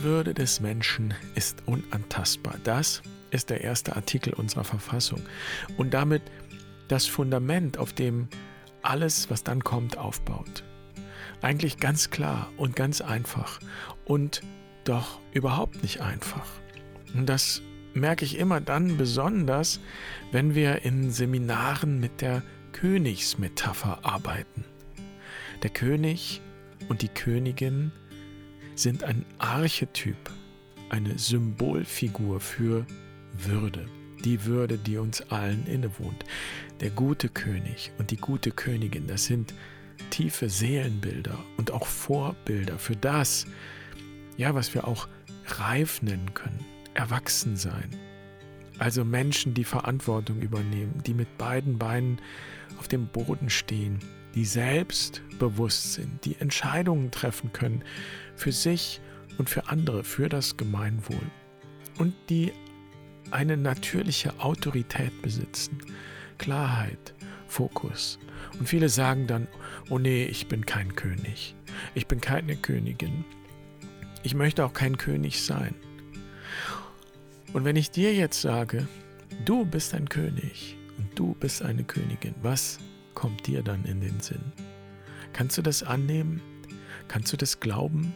Die Würde des Menschen ist unantastbar. Das ist der erste Artikel unserer Verfassung und damit das Fundament, auf dem alles, was dann kommt, aufbaut. Eigentlich ganz klar und ganz einfach und doch überhaupt nicht einfach. Und das merke ich immer dann besonders, wenn wir in Seminaren mit der Königsmetapher arbeiten. Der König und die Königin sind ein Archetyp, eine Symbolfigur für Würde, die Würde, die uns allen innewohnt. Der gute König und die gute Königin, das sind tiefe Seelenbilder und auch Vorbilder für das, ja, was wir auch reif nennen können, erwachsen sein. Also Menschen, die Verantwortung übernehmen, die mit beiden Beinen auf dem Boden stehen, die selbstbewusst sind, die Entscheidungen treffen können für sich und für andere, für das Gemeinwohl und die eine natürliche Autorität besitzen, Klarheit, Fokus. Und viele sagen dann, oh nee, ich bin kein König, ich bin keine Königin, ich möchte auch kein König sein. Und wenn ich dir jetzt sage, du bist ein König und du bist eine Königin, was kommt dir dann in den Sinn? Kannst du das annehmen? Kannst du das glauben?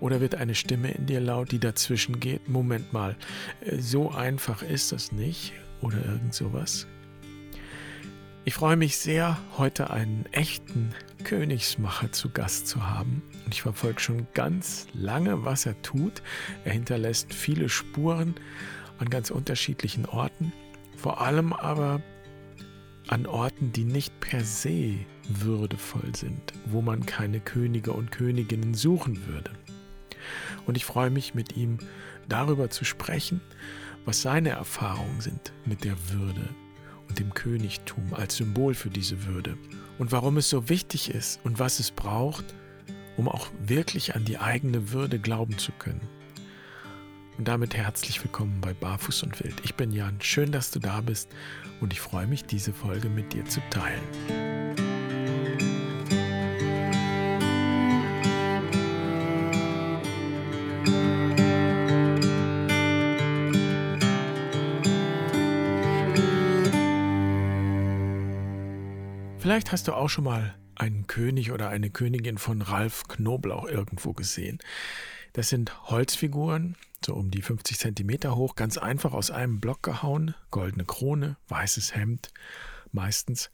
Oder wird eine Stimme in dir laut, die dazwischen geht? Moment mal, äh, so einfach ist das nicht. Oder irgend sowas. Ich freue mich sehr, heute einen echten Königsmacher zu Gast zu haben. Und ich verfolge schon ganz lange, was er tut. Er hinterlässt viele Spuren an ganz unterschiedlichen Orten. Vor allem aber an Orten, die nicht per se würdevoll sind, wo man keine Könige und Königinnen suchen würde. Und ich freue mich mit ihm darüber zu sprechen, was seine Erfahrungen sind mit der Würde und dem Königtum als Symbol für diese Würde und warum es so wichtig ist und was es braucht, um auch wirklich an die eigene Würde glauben zu können. Und damit herzlich willkommen bei Barfuß und Wild. Ich bin Jan, schön, dass du da bist und ich freue mich, diese Folge mit dir zu teilen. Vielleicht hast du auch schon mal einen König oder eine Königin von Ralf Knoblauch irgendwo gesehen. Das sind Holzfiguren, so um die 50 Zentimeter hoch, ganz einfach aus einem Block gehauen, goldene Krone, weißes Hemd, meistens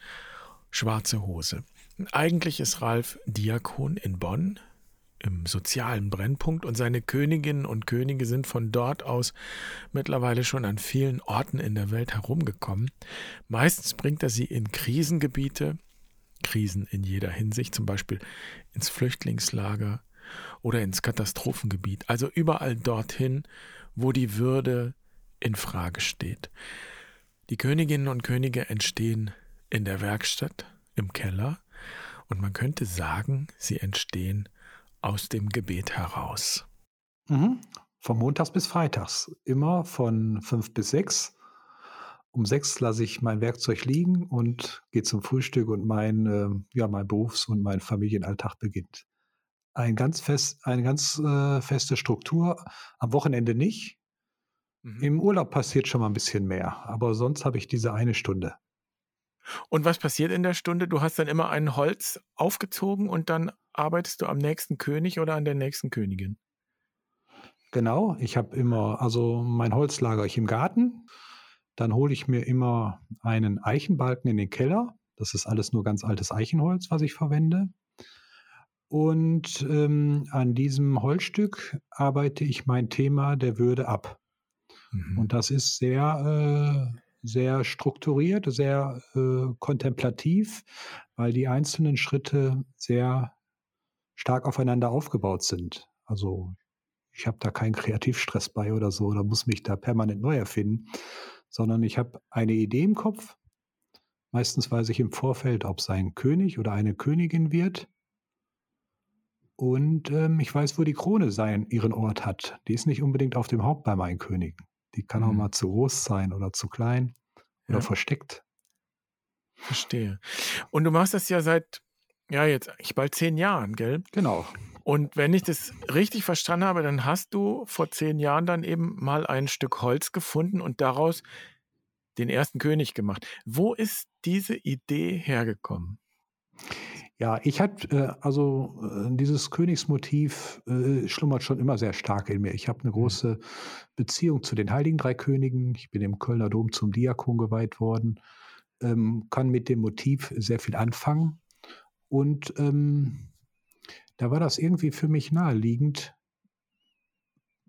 schwarze Hose. Eigentlich ist Ralf Diakon in Bonn im sozialen Brennpunkt und seine Königinnen und Könige sind von dort aus mittlerweile schon an vielen Orten in der Welt herumgekommen. Meistens bringt er sie in Krisengebiete, Krisen in jeder Hinsicht, zum Beispiel ins Flüchtlingslager oder ins Katastrophengebiet, also überall dorthin, wo die Würde in Frage steht. Die Königinnen und Könige entstehen in der Werkstatt, im Keller, und man könnte sagen, sie entstehen aus dem Gebet heraus. Mhm. Von Montags bis Freitags, immer von fünf bis sechs um sechs lasse ich mein Werkzeug liegen und gehe zum Frühstück und mein, äh, ja, mein Berufs- und mein Familienalltag beginnt. Ein ganz fest, eine ganz äh, feste Struktur, am Wochenende nicht. Mhm. Im Urlaub passiert schon mal ein bisschen mehr, aber sonst habe ich diese eine Stunde. Und was passiert in der Stunde? Du hast dann immer ein Holz aufgezogen und dann arbeitest du am nächsten König oder an der nächsten Königin? Genau, ich habe immer, also mein Holz lagere ich im Garten dann hole ich mir immer einen Eichenbalken in den Keller. Das ist alles nur ganz altes Eichenholz, was ich verwende. Und ähm, an diesem Holzstück arbeite ich mein Thema der Würde ab. Mhm. Und das ist sehr, äh, sehr strukturiert, sehr äh, kontemplativ, weil die einzelnen Schritte sehr stark aufeinander aufgebaut sind. Also ich habe da keinen Kreativstress bei oder so oder muss mich da permanent neu erfinden, sondern ich habe eine Idee im Kopf. Meistens weiß ich im Vorfeld, ob es ein König oder eine Königin wird. Und ähm, ich weiß, wo die Krone sein, ihren Ort hat. Die ist nicht unbedingt auf dem Haupt bei meinen Königen. Die kann mhm. auch mal zu groß sein oder zu klein oder ja. versteckt. Verstehe. Und du machst das ja seit, ja, jetzt ich bald zehn Jahren, gell? Genau. Und wenn ich das richtig verstanden habe, dann hast du vor zehn Jahren dann eben mal ein Stück Holz gefunden und daraus den ersten König gemacht. Wo ist diese Idee hergekommen? Ja, ich hatte, äh, also äh, dieses Königsmotiv äh, schlummert schon immer sehr stark in mir. Ich habe eine mhm. große Beziehung zu den Heiligen Drei Königen. Ich bin im Kölner Dom zum Diakon geweiht worden, ähm, kann mit dem Motiv sehr viel anfangen. Und ähm, da war das irgendwie für mich naheliegend.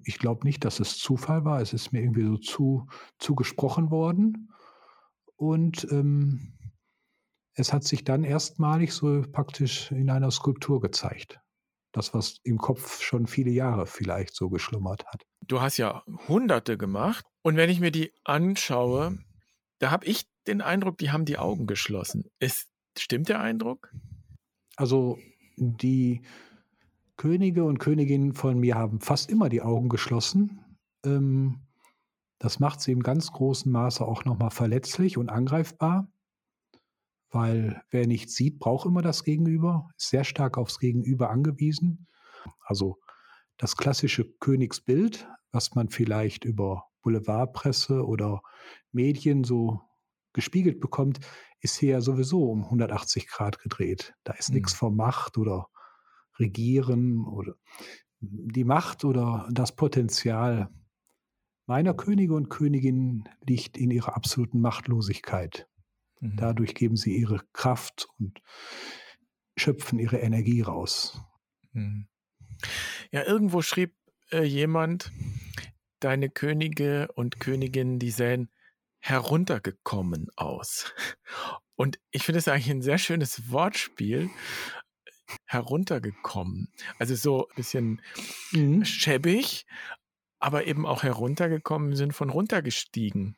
Ich glaube nicht, dass es Zufall war. Es ist mir irgendwie so zu, zugesprochen worden. Und ähm, es hat sich dann erstmalig so praktisch in einer Skulptur gezeigt. Das, was im Kopf schon viele Jahre vielleicht so geschlummert hat. Du hast ja hunderte gemacht. Und wenn ich mir die anschaue, da habe ich den Eindruck, die haben die Augen geschlossen. Ist, stimmt der Eindruck? Also die Könige und Königinnen von mir haben fast immer die Augen geschlossen. Ähm, das macht sie im ganz großen Maße auch nochmal verletzlich und angreifbar weil wer nicht sieht, braucht immer das Gegenüber, ist sehr stark aufs Gegenüber angewiesen. Also das klassische Königsbild, was man vielleicht über Boulevardpresse oder Medien so gespiegelt bekommt, ist hier ja sowieso um 180 Grad gedreht. Da ist mhm. nichts von Macht oder Regieren oder die Macht oder das Potenzial meiner Könige und Königinnen liegt in ihrer absoluten Machtlosigkeit. Mhm. Dadurch geben sie ihre Kraft und schöpfen ihre Energie raus. Mhm. Ja, irgendwo schrieb äh, jemand, deine Könige und Königinnen, die sähen heruntergekommen aus. Und ich finde es eigentlich ein sehr schönes Wortspiel. Heruntergekommen. Also so ein bisschen mhm. schäbig, aber eben auch heruntergekommen im Sinn von runtergestiegen.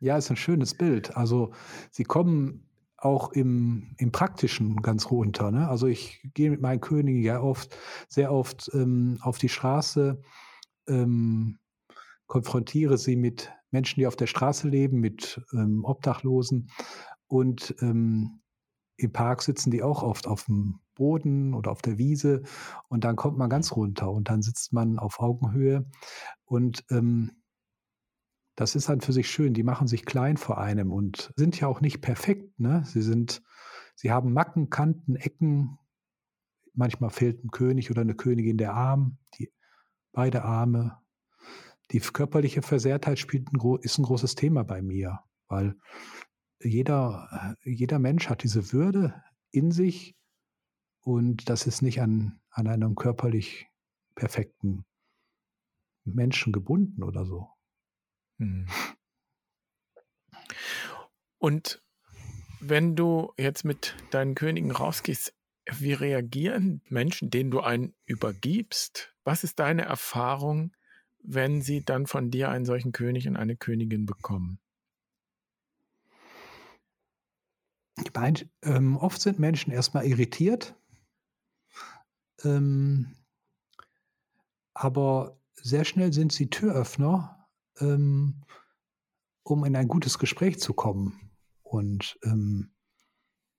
Ja, ist ein schönes Bild. Also sie kommen auch im, im Praktischen ganz runter. Ne? Also ich gehe mit meinen Königen ja oft, sehr oft ähm, auf die Straße, ähm, konfrontiere sie mit Menschen, die auf der Straße leben, mit ähm, Obdachlosen. Und ähm, im Park sitzen die auch oft auf dem Boden oder auf der Wiese. Und dann kommt man ganz runter und dann sitzt man auf Augenhöhe. Und ähm, das ist dann für sich schön. Die machen sich klein vor einem und sind ja auch nicht perfekt. Ne? Sie sind, sie haben Macken, Kanten, Ecken. Manchmal fehlt ein König oder eine Königin der Arm, die, beide Arme. Die körperliche Versehrtheit spielt ein, ist ein großes Thema bei mir, weil jeder, jeder Mensch hat diese Würde in sich und das ist nicht an, an einem körperlich perfekten Menschen gebunden oder so. Mhm. Und wenn du jetzt mit deinen Königen rausgehst, wie reagieren Menschen, denen du einen übergibst? Was ist deine Erfahrung, wenn sie dann von dir einen solchen König und eine Königin bekommen? Ich meine, ähm, oft sind Menschen erstmal irritiert, ähm, aber sehr schnell sind sie Türöffner ähm, um in ein gutes Gespräch zu kommen. Und ähm,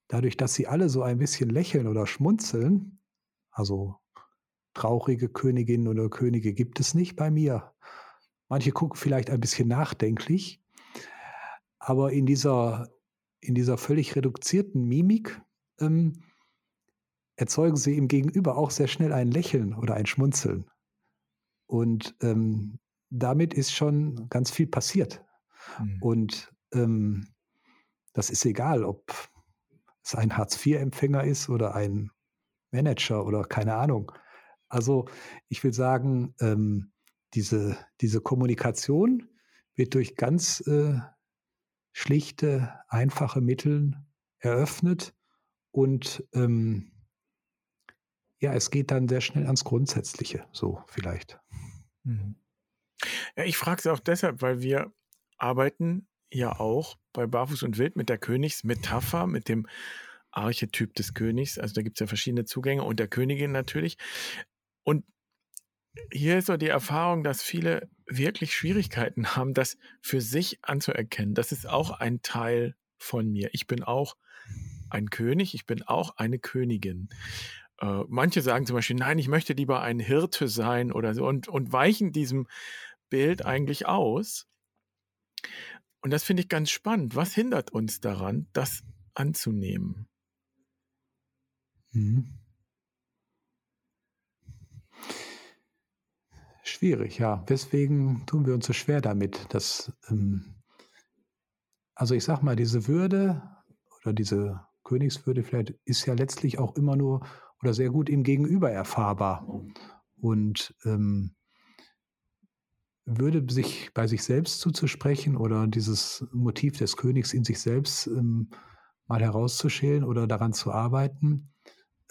dadurch, dass sie alle so ein bisschen lächeln oder schmunzeln, also traurige Königinnen oder Könige gibt es nicht bei mir. Manche gucken vielleicht ein bisschen nachdenklich, aber in dieser, in dieser völlig reduzierten Mimik ähm, erzeugen sie im Gegenüber auch sehr schnell ein Lächeln oder ein Schmunzeln. Und ähm, damit ist schon ganz viel passiert. Mhm. Und ähm, das ist egal, ob es ein Hartz-IV-Empfänger ist oder ein Manager oder keine Ahnung. Also ich will sagen, ähm, diese, diese Kommunikation wird durch ganz äh, schlichte, einfache Mittel eröffnet und ähm, ja, es geht dann sehr schnell ans Grundsätzliche, so vielleicht. Mhm. Ja, ich frage es auch deshalb, weil wir arbeiten ja auch bei Barfuß und Wild mit der Königsmetapher, mit dem Archetyp des Königs. Also da gibt es ja verschiedene Zugänge und der Königin natürlich. Und hier ist so die Erfahrung, dass viele wirklich Schwierigkeiten haben, das für sich anzuerkennen. Das ist auch ein Teil von mir. Ich bin auch ein König, ich bin auch eine Königin. Äh, manche sagen zum Beispiel, nein, ich möchte lieber ein Hirte sein oder so und, und weichen diesem Bild eigentlich aus. Und das finde ich ganz spannend. Was hindert uns daran, das anzunehmen? Mhm. Schwierig, ja. Weswegen tun wir uns so schwer damit, dass, ähm, also ich sag mal, diese Würde oder diese Königswürde vielleicht ist ja letztlich auch immer nur oder sehr gut im Gegenüber erfahrbar. Und ähm, würde sich bei sich selbst zuzusprechen oder dieses Motiv des Königs in sich selbst ähm, mal herauszuschälen oder daran zu arbeiten,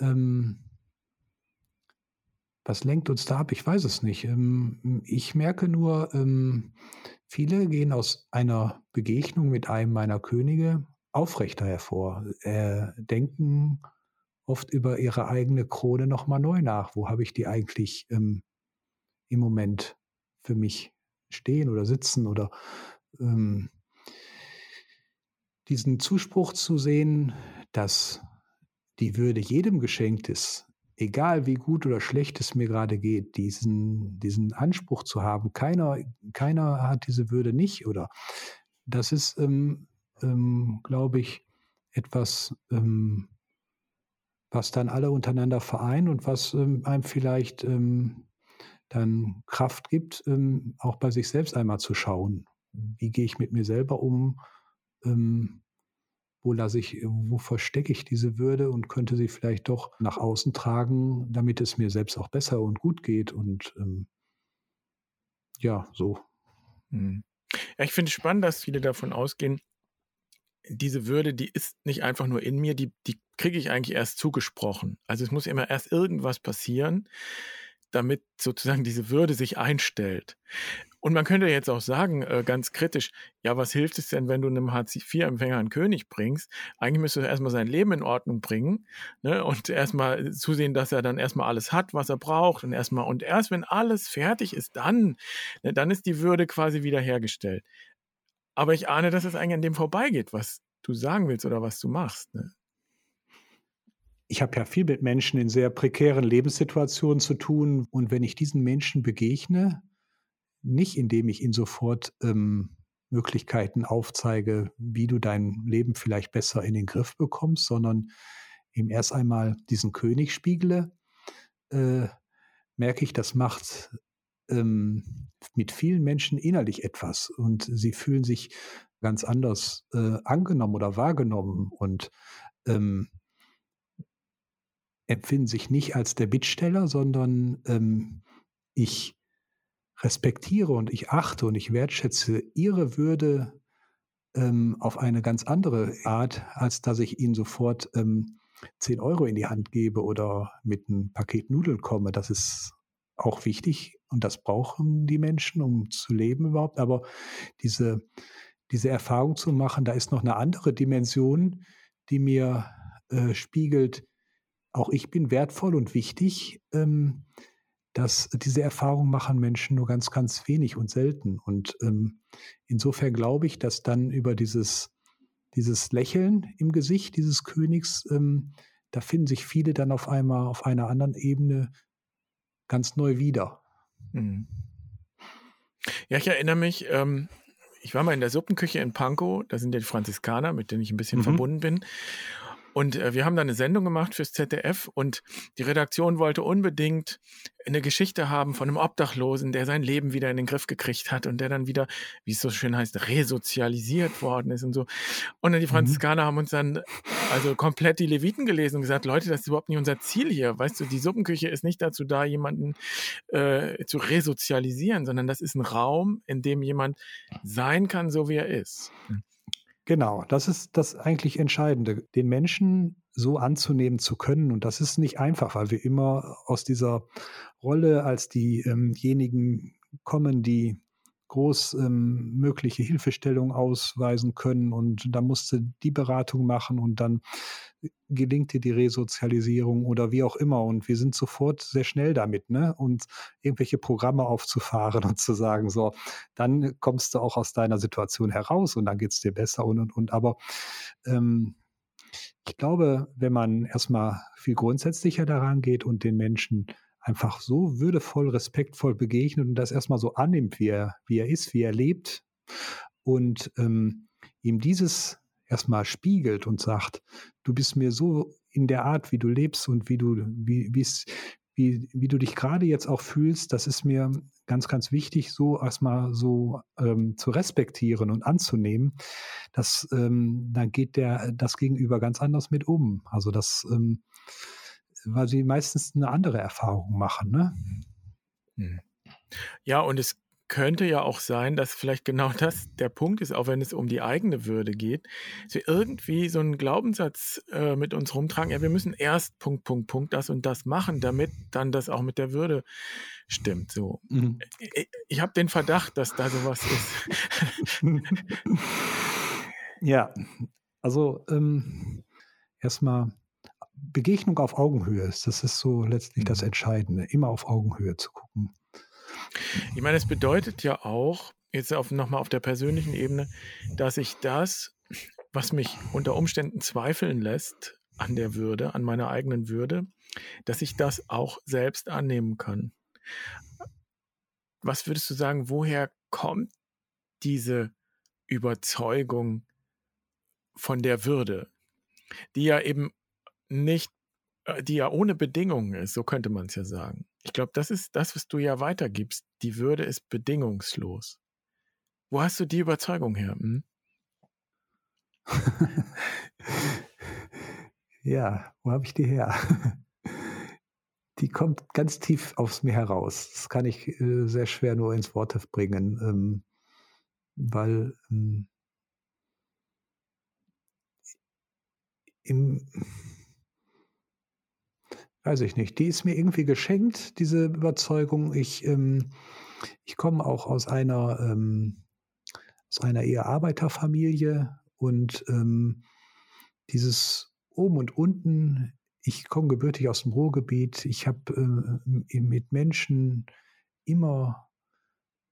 ähm, was lenkt uns da ab? Ich weiß es nicht. Ähm, ich merke nur, ähm, viele gehen aus einer Begegnung mit einem meiner Könige aufrechter hervor, denken oft über ihre eigene Krone nochmal neu nach. Wo habe ich die eigentlich ähm, im Moment für mich stehen oder sitzen oder ähm, diesen Zuspruch zu sehen, dass die Würde jedem geschenkt ist, egal wie gut oder schlecht es mir gerade geht, diesen, diesen Anspruch zu haben, keiner, keiner hat diese Würde nicht, oder das ist, ähm, ähm, glaube ich, etwas, ähm, was dann alle untereinander vereint und was ähm, einem vielleicht ähm, dann Kraft gibt, ähm, auch bei sich selbst einmal zu schauen. Wie gehe ich mit mir selber um? wo lasse ich, wo verstecke ich diese Würde und könnte sie vielleicht doch nach außen tragen, damit es mir selbst auch besser und gut geht und ähm, ja, so. Hm. Ja, ich finde es spannend, dass viele davon ausgehen, diese Würde, die ist nicht einfach nur in mir, die, die kriege ich eigentlich erst zugesprochen. Also es muss immer erst irgendwas passieren, damit sozusagen diese Würde sich einstellt. Und man könnte jetzt auch sagen, äh, ganz kritisch, ja, was hilft es denn, wenn du einem Hartz-IV-Empfänger einen König bringst? Eigentlich müsstest du erstmal sein Leben in Ordnung bringen ne? und erstmal zusehen, dass er dann erstmal alles hat, was er braucht und erstmal, und erst wenn alles fertig ist, dann, ne, dann ist die Würde quasi wiederhergestellt. Aber ich ahne, dass es eigentlich an dem vorbeigeht, was du sagen willst oder was du machst. Ne? Ich habe ja viel mit Menschen in sehr prekären Lebenssituationen zu tun. Und wenn ich diesen Menschen begegne, nicht indem ich ihnen sofort ähm, Möglichkeiten aufzeige, wie du dein Leben vielleicht besser in den Griff bekommst, sondern ihm erst einmal diesen König spiegle, äh, merke ich, das macht ähm, mit vielen Menschen innerlich etwas und sie fühlen sich ganz anders äh, angenommen oder wahrgenommen und ähm, empfinden sich nicht als der Bittsteller, sondern ähm, ich respektiere und ich achte und ich wertschätze ihre Würde ähm, auf eine ganz andere Art, als dass ich ihnen sofort ähm, 10 Euro in die Hand gebe oder mit einem Paket Nudeln komme. Das ist auch wichtig und das brauchen die Menschen, um zu leben überhaupt. Aber diese, diese Erfahrung zu machen, da ist noch eine andere Dimension, die mir äh, spiegelt, auch ich bin wertvoll und wichtig. Ähm, dass diese Erfahrung machen Menschen nur ganz, ganz wenig und selten. Und ähm, insofern glaube ich, dass dann über dieses, dieses Lächeln im Gesicht dieses Königs, ähm, da finden sich viele dann auf einmal auf einer anderen Ebene ganz neu wieder. Mhm. Ja, ich erinnere mich, ähm, ich war mal in der Suppenküche in Pankow, da sind ja die Franziskaner, mit denen ich ein bisschen mhm. verbunden bin. Und äh, wir haben da eine Sendung gemacht fürs ZDF und die Redaktion wollte unbedingt eine Geschichte haben von einem Obdachlosen, der sein Leben wieder in den Griff gekriegt hat und der dann wieder, wie es so schön heißt, resozialisiert worden ist und so. Und dann die mhm. Franziskaner mhm. haben uns dann also komplett die Leviten gelesen und gesagt, Leute, das ist überhaupt nicht unser Ziel hier. Weißt du, die Suppenküche ist nicht dazu da, jemanden äh, zu resozialisieren, sondern das ist ein Raum, in dem jemand sein kann, so wie er ist. Genau, das ist das eigentlich Entscheidende, den Menschen so anzunehmen zu können. Und das ist nicht einfach, weil wir immer aus dieser Rolle als diejenigen ähm kommen, die groß ähm, mögliche Hilfestellung ausweisen können. Und da musste die Beratung machen und dann gelingt dir die Resozialisierung oder wie auch immer. Und wir sind sofort sehr schnell damit, ne? Und irgendwelche Programme aufzufahren und zu sagen, so, dann kommst du auch aus deiner Situation heraus und dann geht es dir besser und und und. Aber ähm, ich glaube, wenn man erstmal viel grundsätzlicher daran geht und den Menschen einfach so würdevoll, respektvoll begegnet und das erstmal so annimmt, wie er, wie er ist, wie er lebt und ähm, ihm dieses erstmal spiegelt und sagt, du bist mir so in der Art, wie du lebst und wie du, wie, wie, wie du dich gerade jetzt auch fühlst, das ist mir ganz, ganz wichtig, so erstmal so ähm, zu respektieren und anzunehmen. Das, ähm, dann geht der, das Gegenüber ganz anders mit um. Also das, ähm, weil sie meistens eine andere Erfahrung machen. Ne? Hm. Ja, und es könnte ja auch sein, dass vielleicht genau das der Punkt ist, auch wenn es um die eigene Würde geht, dass wir irgendwie so einen Glaubenssatz äh, mit uns rumtragen, ja, wir müssen erst Punkt, Punkt, Punkt das und das machen, damit dann das auch mit der Würde stimmt. So. Mhm. Ich, ich habe den Verdacht, dass da sowas ist. ja, also ähm, erstmal Begegnung auf Augenhöhe ist, das ist so letztlich das mhm. Entscheidende, immer auf Augenhöhe zu gucken. Ich meine, es bedeutet ja auch, jetzt auf, nochmal auf der persönlichen Ebene, dass ich das, was mich unter Umständen zweifeln lässt an der Würde, an meiner eigenen Würde, dass ich das auch selbst annehmen kann. Was würdest du sagen, woher kommt diese Überzeugung von der Würde, die ja eben nicht, äh, die ja ohne Bedingungen ist, so könnte man es ja sagen. Ich glaube, das ist das, was du ja weitergibst. Die Würde ist bedingungslos. Wo hast du die Überzeugung her? Hm? ja, wo habe ich die her? die kommt ganz tief aus mir heraus. Das kann ich äh, sehr schwer nur ins Wort bringen, ähm, weil ähm, im weiß ich nicht, die ist mir irgendwie geschenkt, diese Überzeugung. Ich, ähm, ich komme auch aus einer, ähm, aus einer eher Arbeiterfamilie und ähm, dieses oben und unten, ich komme gebürtig aus dem Ruhrgebiet, ich habe äh, mit Menschen immer,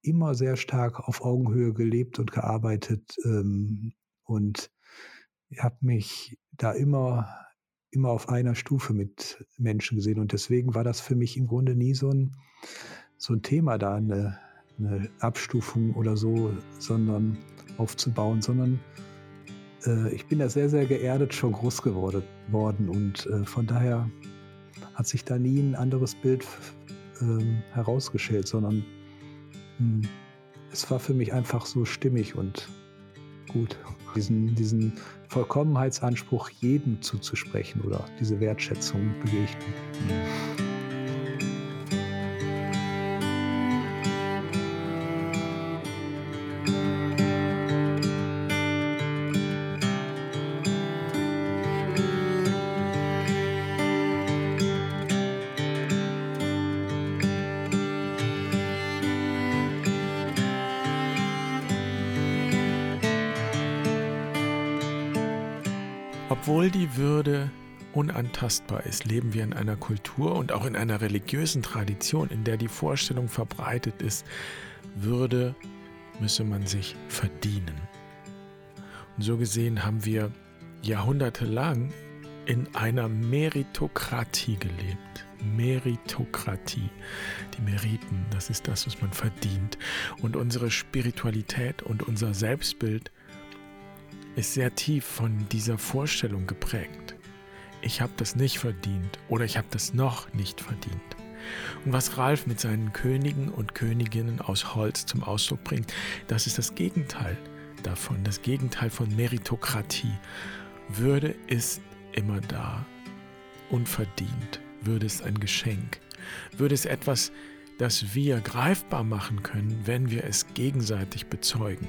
immer sehr stark auf Augenhöhe gelebt und gearbeitet ähm, und habe mich da immer immer auf einer Stufe mit Menschen gesehen. Und deswegen war das für mich im Grunde nie so ein, so ein Thema da, eine, eine Abstufung oder so, sondern aufzubauen, sondern äh, ich bin da sehr, sehr geerdet schon groß geworden worden und äh, von daher hat sich da nie ein anderes Bild äh, herausgestellt, sondern mh, hm, es war für mich einfach so stimmig und gut. Diesen, diesen Vollkommenheitsanspruch jedem zuzusprechen oder diese Wertschätzung begegnen. Unantastbar ist, leben wir in einer Kultur und auch in einer religiösen Tradition, in der die Vorstellung verbreitet ist, Würde müsse man sich verdienen. Und so gesehen haben wir jahrhundertelang in einer Meritokratie gelebt. Meritokratie. Die Meriten, das ist das, was man verdient. Und unsere Spiritualität und unser Selbstbild ist sehr tief von dieser Vorstellung geprägt. Ich habe das nicht verdient oder ich habe das noch nicht verdient. Und was Ralf mit seinen Königen und Königinnen aus Holz zum Ausdruck bringt, das ist das Gegenteil davon, das Gegenteil von Meritokratie. Würde ist immer da, unverdient. Würde ist ein Geschenk. Würde ist etwas, das wir greifbar machen können, wenn wir es gegenseitig bezeugen.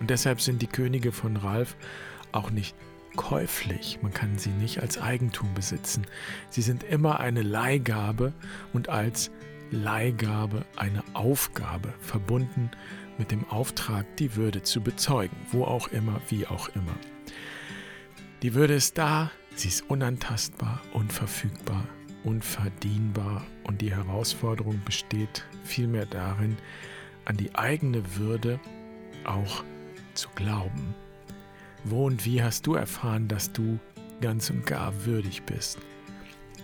Und deshalb sind die Könige von Ralf auch nicht käuflich. Man kann sie nicht als Eigentum besitzen. Sie sind immer eine Leihgabe und als Leihgabe eine Aufgabe, verbunden mit dem Auftrag, die Würde zu bezeugen, wo auch immer, wie auch immer. Die Würde ist da, sie ist unantastbar, unverfügbar, unverdienbar und die Herausforderung besteht vielmehr darin, an die eigene Würde auch zu glauben. Wo und wie hast du erfahren, dass du ganz und gar würdig bist?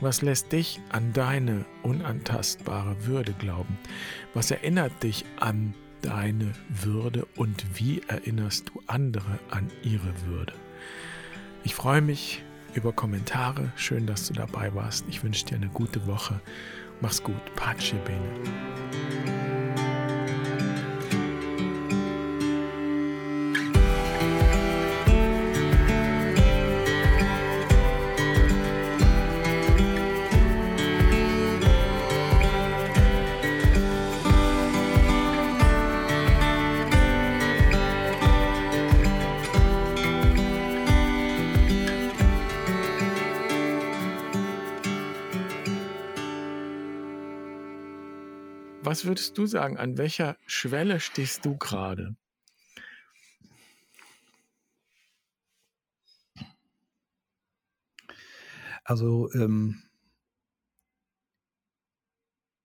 Was lässt dich an deine unantastbare Würde glauben? Was erinnert dich an deine Würde und wie erinnerst du andere an ihre Würde? Ich freue mich über Kommentare. Schön, dass du dabei warst. Ich wünsche dir eine gute Woche. Mach's gut. Pace bene. Was würdest du sagen? An welcher Schwelle stehst du gerade? Also ähm,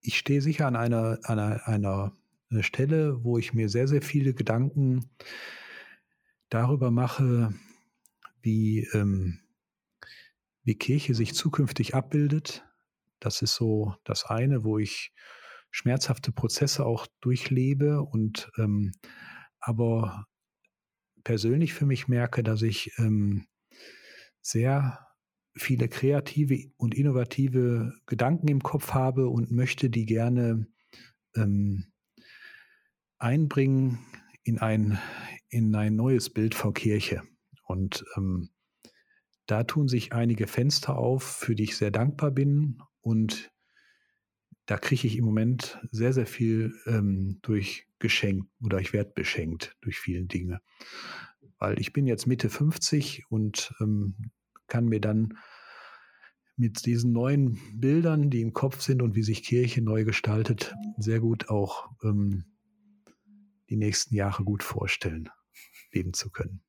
ich stehe sicher an einer, einer, einer Stelle, wo ich mir sehr, sehr viele Gedanken darüber mache, wie, ähm, wie Kirche sich zukünftig abbildet. Das ist so das eine, wo ich schmerzhafte Prozesse auch durchlebe und ähm, aber persönlich für mich merke, dass ich ähm, sehr viele kreative und innovative Gedanken im Kopf habe und möchte die gerne ähm, einbringen in ein, in ein neues Bild von Kirche. Und ähm, da tun sich einige Fenster auf, für die ich sehr dankbar bin und da kriege ich im Moment sehr, sehr viel ähm, durch geschenkt oder ich werde beschenkt durch viele Dinge. Weil ich bin jetzt Mitte 50 und ähm, kann mir dann mit diesen neuen Bildern, die im Kopf sind und wie sich Kirche neu gestaltet, sehr gut auch ähm, die nächsten Jahre gut vorstellen, leben zu können.